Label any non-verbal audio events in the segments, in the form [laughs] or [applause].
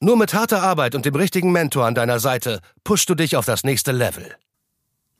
Nur mit harter Arbeit und dem richtigen Mentor an deiner Seite pushst du dich auf das nächste Level.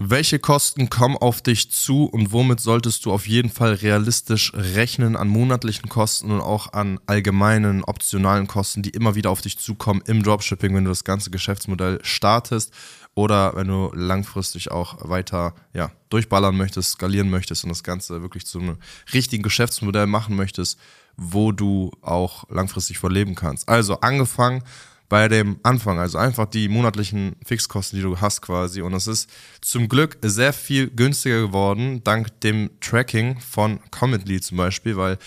Welche Kosten kommen auf dich zu und womit solltest du auf jeden Fall realistisch rechnen an monatlichen Kosten und auch an allgemeinen optionalen Kosten, die immer wieder auf dich zukommen im Dropshipping, wenn du das ganze Geschäftsmodell startest oder wenn du langfristig auch weiter ja, durchballern möchtest, skalieren möchtest und das Ganze wirklich zu einem richtigen Geschäftsmodell machen möchtest, wo du auch langfristig vorleben kannst. Also angefangen bei dem Anfang, also einfach die monatlichen Fixkosten, die du hast quasi. Und es ist zum Glück sehr viel günstiger geworden, dank dem Tracking von Cometly zum Beispiel, weil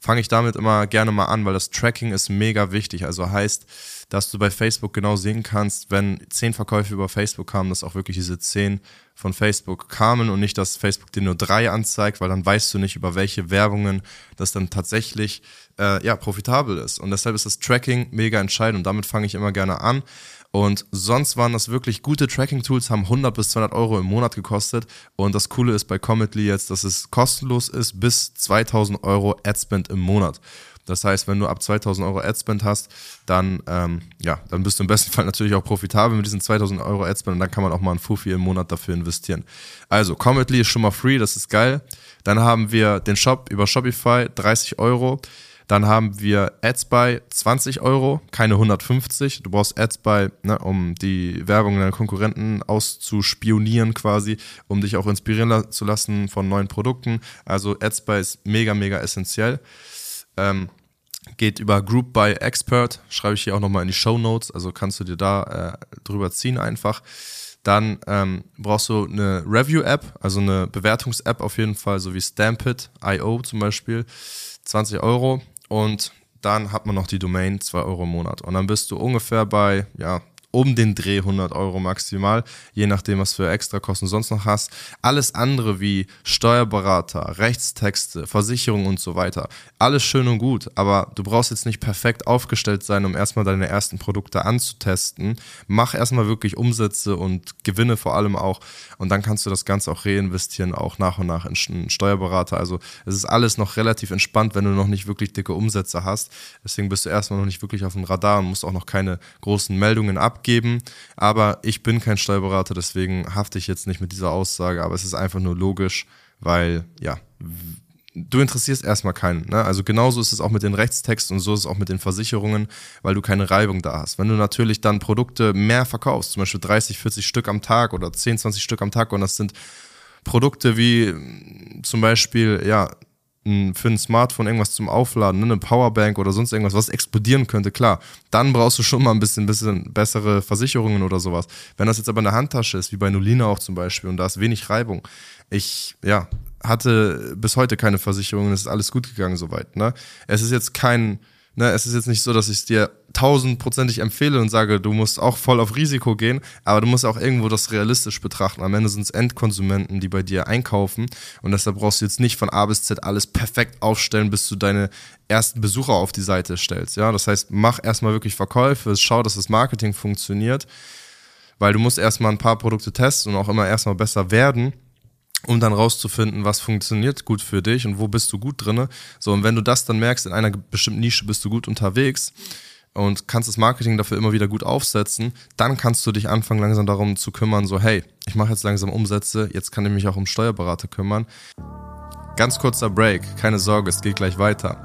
fange ich damit immer gerne mal an, weil das Tracking ist mega wichtig. Also heißt, dass du bei Facebook genau sehen kannst, wenn zehn Verkäufe über Facebook kamen, dass auch wirklich diese zehn von Facebook kamen und nicht, dass Facebook dir nur drei anzeigt, weil dann weißt du nicht, über welche Werbungen das dann tatsächlich äh, ja, profitabel ist. Und deshalb ist das Tracking mega entscheidend und damit fange ich immer gerne an. Und sonst waren das wirklich gute Tracking-Tools, haben 100 bis 200 Euro im Monat gekostet. Und das Coole ist bei Cometly jetzt, dass es kostenlos ist bis 2000 Euro Adspend im Monat. Das heißt, wenn du ab 2000 Euro Adspend hast, dann, ähm, ja, dann bist du im besten [laughs] Fall natürlich auch profitabel mit diesen 2000 Euro Adspend und dann kann man auch mal einen Fufi im Monat dafür investieren. Also, Cometly ist schon mal free, das ist geil. Dann haben wir den Shop über Shopify, 30 Euro. Dann haben wir Ads by 20 Euro, keine 150. Du brauchst Ads by, ne, um die Werbung deiner Konkurrenten auszuspionieren quasi, um dich auch inspirieren zu lassen von neuen Produkten. Also Ads by ist mega, mega essentiell. Ähm, geht über Group by Expert, schreibe ich hier auch nochmal in die Show Notes, also kannst du dir da äh, drüber ziehen einfach. Dann ähm, brauchst du eine Review-App, also eine Bewertungs-App auf jeden Fall, so wie Stampit.io zum Beispiel, 20 Euro. Und dann hat man noch die Domain, 2 Euro im Monat. Und dann bist du ungefähr bei, ja, um den Dreh 100 Euro maximal, je nachdem, was für Extrakosten du sonst noch hast. Alles andere wie Steuerberater, Rechtstexte, Versicherung und so weiter, alles schön und gut, aber du brauchst jetzt nicht perfekt aufgestellt sein, um erstmal deine ersten Produkte anzutesten. Mach erstmal wirklich Umsätze und Gewinne vor allem auch und dann kannst du das Ganze auch reinvestieren, auch nach und nach in einen Steuerberater. Also es ist alles noch relativ entspannt, wenn du noch nicht wirklich dicke Umsätze hast. Deswegen bist du erstmal noch nicht wirklich auf dem Radar und musst auch noch keine großen Meldungen ab abgeben. Aber ich bin kein Steuerberater, deswegen hafte ich jetzt nicht mit dieser Aussage. Aber es ist einfach nur logisch, weil, ja, du interessierst erstmal keinen. Ne? Also genauso ist es auch mit den Rechtstexten und so ist es auch mit den Versicherungen, weil du keine Reibung da hast. Wenn du natürlich dann Produkte mehr verkaufst, zum Beispiel 30, 40 Stück am Tag oder 10, 20 Stück am Tag und das sind Produkte wie zum Beispiel, ja, für ein Smartphone irgendwas zum Aufladen, ne, eine Powerbank oder sonst irgendwas, was explodieren könnte, klar, dann brauchst du schon mal ein bisschen, bisschen bessere Versicherungen oder sowas. Wenn das jetzt aber eine Handtasche ist, wie bei Nolina auch zum Beispiel, und da ist wenig Reibung, ich, ja, hatte bis heute keine Versicherungen, es ist alles gut gegangen soweit. Ne? Es ist jetzt kein, Ne, es ist jetzt nicht so, dass ich es dir tausendprozentig empfehle und sage, du musst auch voll auf Risiko gehen, aber du musst auch irgendwo das realistisch betrachten. Am Ende sind es Endkonsumenten, die bei dir einkaufen und deshalb brauchst du jetzt nicht von A bis Z alles perfekt aufstellen, bis du deine ersten Besucher auf die Seite stellst. Ja, das heißt, mach erstmal wirklich Verkäufe, schau, dass das Marketing funktioniert, weil du musst erstmal ein paar Produkte testen und auch immer erstmal besser werden um dann rauszufinden, was funktioniert gut für dich und wo bist du gut drinne. So, und wenn du das dann merkst, in einer bestimmten Nische bist du gut unterwegs und kannst das Marketing dafür immer wieder gut aufsetzen, dann kannst du dich anfangen, langsam darum zu kümmern, so, hey, ich mache jetzt langsam Umsätze, jetzt kann ich mich auch um Steuerberater kümmern. Ganz kurzer Break, keine Sorge, es geht gleich weiter.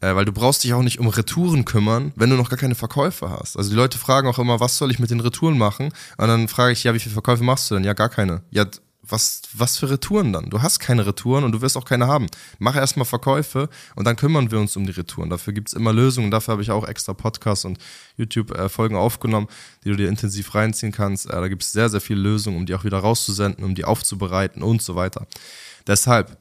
Äh, weil du brauchst dich auch nicht um Retouren kümmern, wenn du noch gar keine Verkäufe hast. Also die Leute fragen auch immer, was soll ich mit den Retouren machen? Und dann frage ich, ja, wie viele Verkäufe machst du denn? Ja, gar keine. Ja, was, was für Retouren dann? Du hast keine Retouren und du wirst auch keine haben. Mach erstmal Verkäufe und dann kümmern wir uns um die Retouren. Dafür gibt's immer Lösungen. Dafür habe ich auch extra Podcasts und YouTube-Folgen aufgenommen, die du dir intensiv reinziehen kannst. Äh, da gibt's sehr, sehr viele Lösungen, um die auch wieder rauszusenden, um die aufzubereiten und so weiter. Deshalb,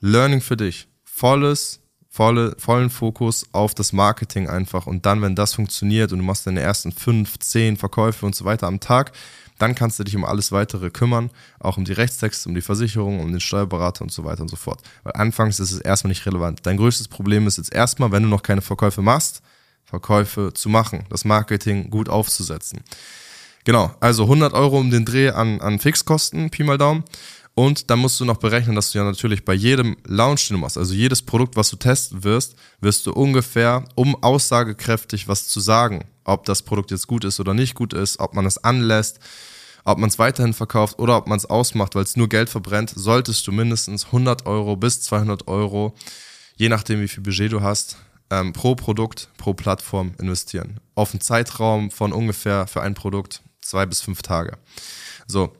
Learning für dich. Volles, volle, vollen Fokus auf das Marketing einfach. Und dann, wenn das funktioniert und du machst deine ersten fünf, zehn Verkäufe und so weiter am Tag, dann kannst du dich um alles weitere kümmern, auch um die Rechtstexte, um die Versicherung, um den Steuerberater und so weiter und so fort. Weil anfangs ist es erstmal nicht relevant. Dein größtes Problem ist jetzt erstmal, wenn du noch keine Verkäufe machst, Verkäufe zu machen, das Marketing gut aufzusetzen. Genau, also 100 Euro um den Dreh an, an Fixkosten, Pi mal Daumen. Und dann musst du noch berechnen, dass du ja natürlich bei jedem Launch, den du machst, also jedes Produkt, was du testen wirst, wirst du ungefähr, um aussagekräftig was zu sagen, ob das Produkt jetzt gut ist oder nicht gut ist, ob man es anlässt, ob man es weiterhin verkauft oder ob man es ausmacht, weil es nur Geld verbrennt, solltest du mindestens 100 Euro bis 200 Euro, je nachdem wie viel Budget du hast, ähm, pro Produkt, pro Plattform investieren. Auf einen Zeitraum von ungefähr für ein Produkt zwei bis fünf Tage. So,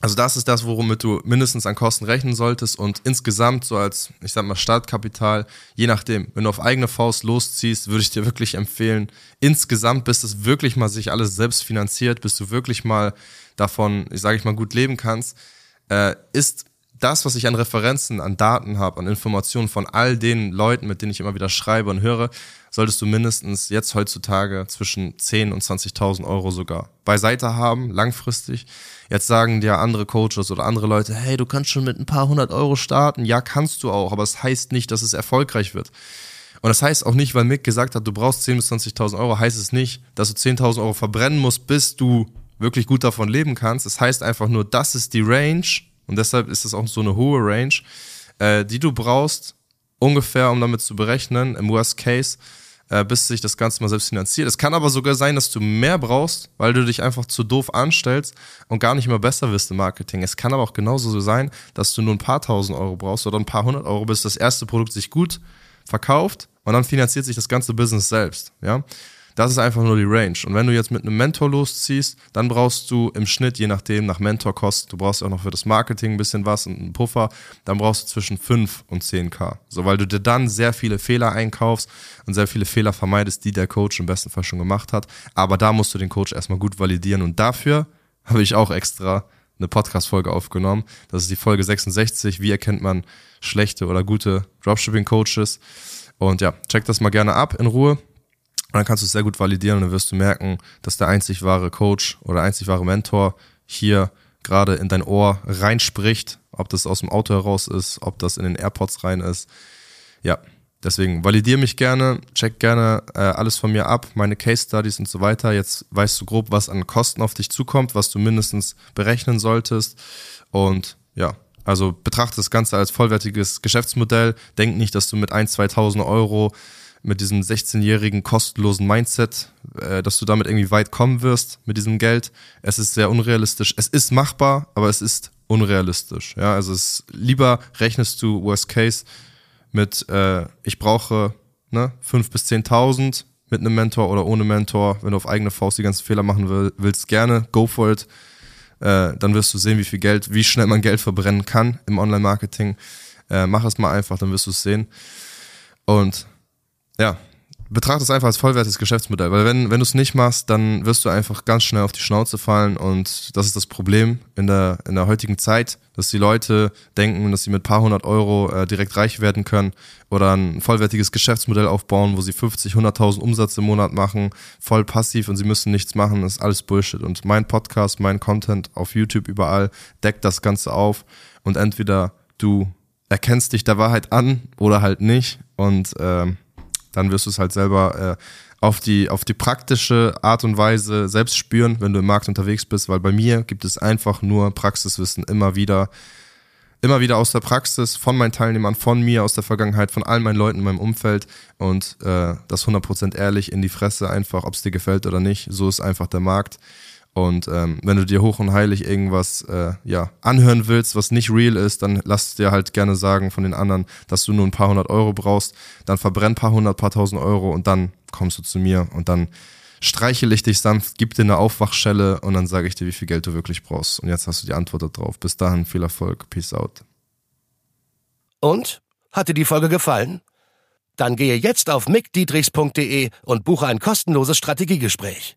also das ist das, womit du mindestens an Kosten rechnen solltest und insgesamt so als, ich sag mal, Startkapital, je nachdem, wenn du auf eigene Faust losziehst, würde ich dir wirklich empfehlen, insgesamt, bis es wirklich mal sich alles selbst finanziert, bis du wirklich mal davon, ich sage ich mal, gut leben kannst, äh, ist das, was ich an Referenzen, an Daten habe, an Informationen von all den Leuten, mit denen ich immer wieder schreibe und höre, solltest du mindestens jetzt heutzutage zwischen 10 und 20.000 Euro sogar beiseite haben, langfristig. Jetzt sagen dir andere Coaches oder andere Leute, hey, du kannst schon mit ein paar hundert Euro starten. Ja, kannst du auch, aber es das heißt nicht, dass es erfolgreich wird. Und das heißt auch nicht, weil Mick gesagt hat, du brauchst 10.000 bis 20.000 Euro, heißt es nicht, dass du 10.000 Euro verbrennen musst, bis du wirklich gut davon leben kannst. Es das heißt einfach nur, das ist die Range und deshalb ist es auch so eine hohe Range, äh, die du brauchst, ungefähr, um damit zu berechnen, im Worst Case, äh, bis sich das Ganze mal selbst finanziert. Es kann aber sogar sein, dass du mehr brauchst, weil du dich einfach zu doof anstellst und gar nicht mehr besser wirst im Marketing. Es kann aber auch genauso so sein, dass du nur ein paar tausend Euro brauchst oder ein paar hundert Euro, bis das erste Produkt sich gut verkauft und dann finanziert sich das ganze Business selbst. Ja, das ist einfach nur die Range. Und wenn du jetzt mit einem Mentor losziehst, dann brauchst du im Schnitt, je nachdem, nach Mentorkosten, du brauchst auch noch für das Marketing ein bisschen was und einen Puffer, dann brauchst du zwischen 5 und 10k. So, weil du dir dann sehr viele Fehler einkaufst und sehr viele Fehler vermeidest, die der Coach im besten Fall schon gemacht hat. Aber da musst du den Coach erstmal gut validieren und dafür habe ich auch extra eine Podcast-Folge aufgenommen. Das ist die Folge 66. Wie erkennt man schlechte oder gute Dropshipping-Coaches? Und ja, check das mal gerne ab in Ruhe. Und dann kannst du es sehr gut validieren und dann wirst du merken, dass der einzig wahre Coach oder einzig wahre Mentor hier gerade in dein Ohr reinspricht, ob das aus dem Auto heraus ist, ob das in den AirPods rein ist. Ja, deswegen validier mich gerne, check gerne äh, alles von mir ab, meine Case Studies und so weiter. Jetzt weißt du grob, was an Kosten auf dich zukommt, was du mindestens berechnen solltest. Und ja, also betrachte das Ganze als vollwertiges Geschäftsmodell. Denk nicht, dass du mit 1.000, 2.000 Euro mit diesem 16-jährigen kostenlosen Mindset, äh, dass du damit irgendwie weit kommen wirst mit diesem Geld. Es ist sehr unrealistisch. Es ist machbar, aber es ist unrealistisch. Ja, also es lieber rechnest du Worst Case mit, äh, ich brauche ne, 5.000 bis 10.000 mit einem Mentor oder ohne Mentor. Wenn du auf eigene Faust die ganzen Fehler machen will, willst, gerne, go for it. Äh, dann wirst du sehen, wie viel Geld, wie schnell man Geld verbrennen kann im Online-Marketing. Äh, mach es mal einfach, dann wirst du es sehen. Und ja, betrachte es einfach als vollwertiges Geschäftsmodell, weil wenn, wenn du es nicht machst, dann wirst du einfach ganz schnell auf die Schnauze fallen und das ist das Problem in der, in der heutigen Zeit, dass die Leute denken, dass sie mit paar hundert Euro äh, direkt reich werden können oder ein vollwertiges Geschäftsmodell aufbauen, wo sie 50, 100.000 Umsatz im Monat machen, voll passiv und sie müssen nichts machen, das ist alles Bullshit. Und mein Podcast, mein Content auf YouTube überall deckt das Ganze auf und entweder du erkennst dich der Wahrheit an oder halt nicht und ähm, dann wirst du es halt selber äh, auf, die, auf die praktische Art und Weise selbst spüren, wenn du im Markt unterwegs bist, weil bei mir gibt es einfach nur Praxiswissen immer wieder, immer wieder aus der Praxis, von meinen Teilnehmern, von mir aus der Vergangenheit, von all meinen Leuten in meinem Umfeld und äh, das 100% ehrlich in die Fresse einfach, ob es dir gefällt oder nicht. So ist einfach der Markt. Und ähm, wenn du dir hoch und heilig irgendwas äh, ja, anhören willst, was nicht real ist, dann lass dir halt gerne sagen von den anderen, dass du nur ein paar hundert Euro brauchst. Dann verbrenn paar hundert, paar tausend Euro und dann kommst du zu mir und dann streichel ich dich sanft, gib dir eine Aufwachschelle und dann sage ich dir, wie viel Geld du wirklich brauchst. Und jetzt hast du die Antwort darauf. Bis dahin viel Erfolg. Peace out. Und? Hat dir die Folge gefallen? Dann gehe jetzt auf mickdietrichs.de und buche ein kostenloses Strategiegespräch.